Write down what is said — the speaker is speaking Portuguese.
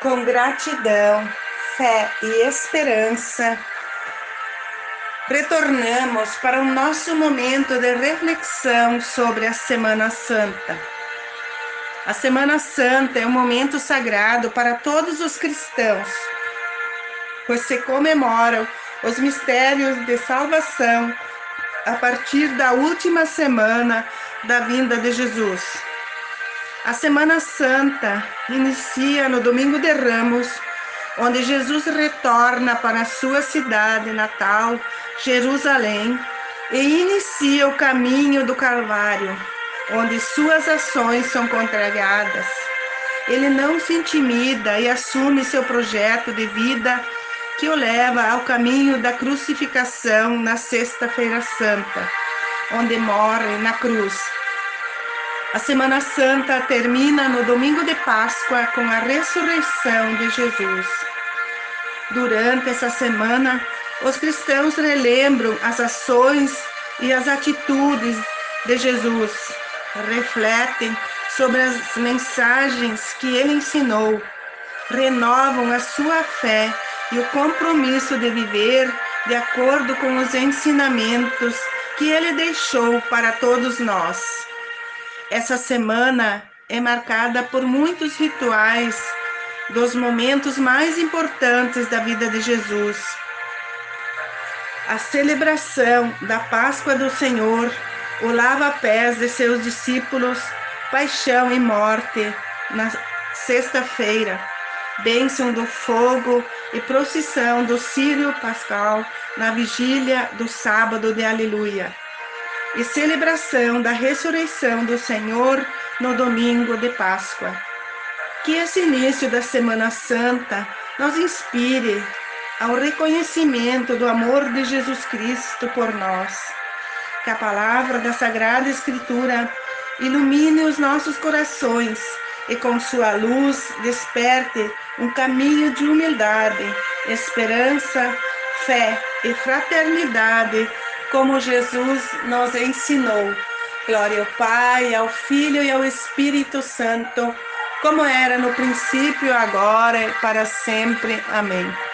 com gratidão, fé e esperança, retornamos para o nosso momento de reflexão sobre a Semana Santa. A Semana Santa é um momento sagrado para todos os cristãos, pois se comemoram os mistérios de salvação a partir da última semana da vinda de Jesus. A Semana Santa inicia no Domingo de Ramos, onde Jesus retorna para sua cidade natal, Jerusalém, e inicia o caminho do Calvário, onde suas ações são contrariadas. Ele não se intimida e assume seu projeto de vida que o leva ao caminho da crucificação na Sexta-feira Santa, onde morre na cruz a Semana Santa termina no domingo de Páscoa com a ressurreição de Jesus. Durante essa semana, os cristãos relembram as ações e as atitudes de Jesus, refletem sobre as mensagens que ele ensinou, renovam a sua fé e o compromisso de viver de acordo com os ensinamentos que ele deixou para todos nós. Essa semana é marcada por muitos rituais dos momentos mais importantes da vida de Jesus. A celebração da Páscoa do Senhor, o lava-pés de seus discípulos, paixão e morte na sexta-feira, bênção do fogo e procissão do Sírio Pascal na vigília do sábado de Aleluia e celebração da ressurreição do Senhor no domingo de Páscoa. Que esse início da Semana Santa nos inspire ao reconhecimento do amor de Jesus Cristo por nós. Que a palavra da Sagrada Escritura ilumine os nossos corações e com sua luz desperte um caminho de humildade, esperança, fé e fraternidade como Jesus nos ensinou. Glória ao Pai, ao Filho e ao Espírito Santo, como era no princípio, agora e para sempre. Amém.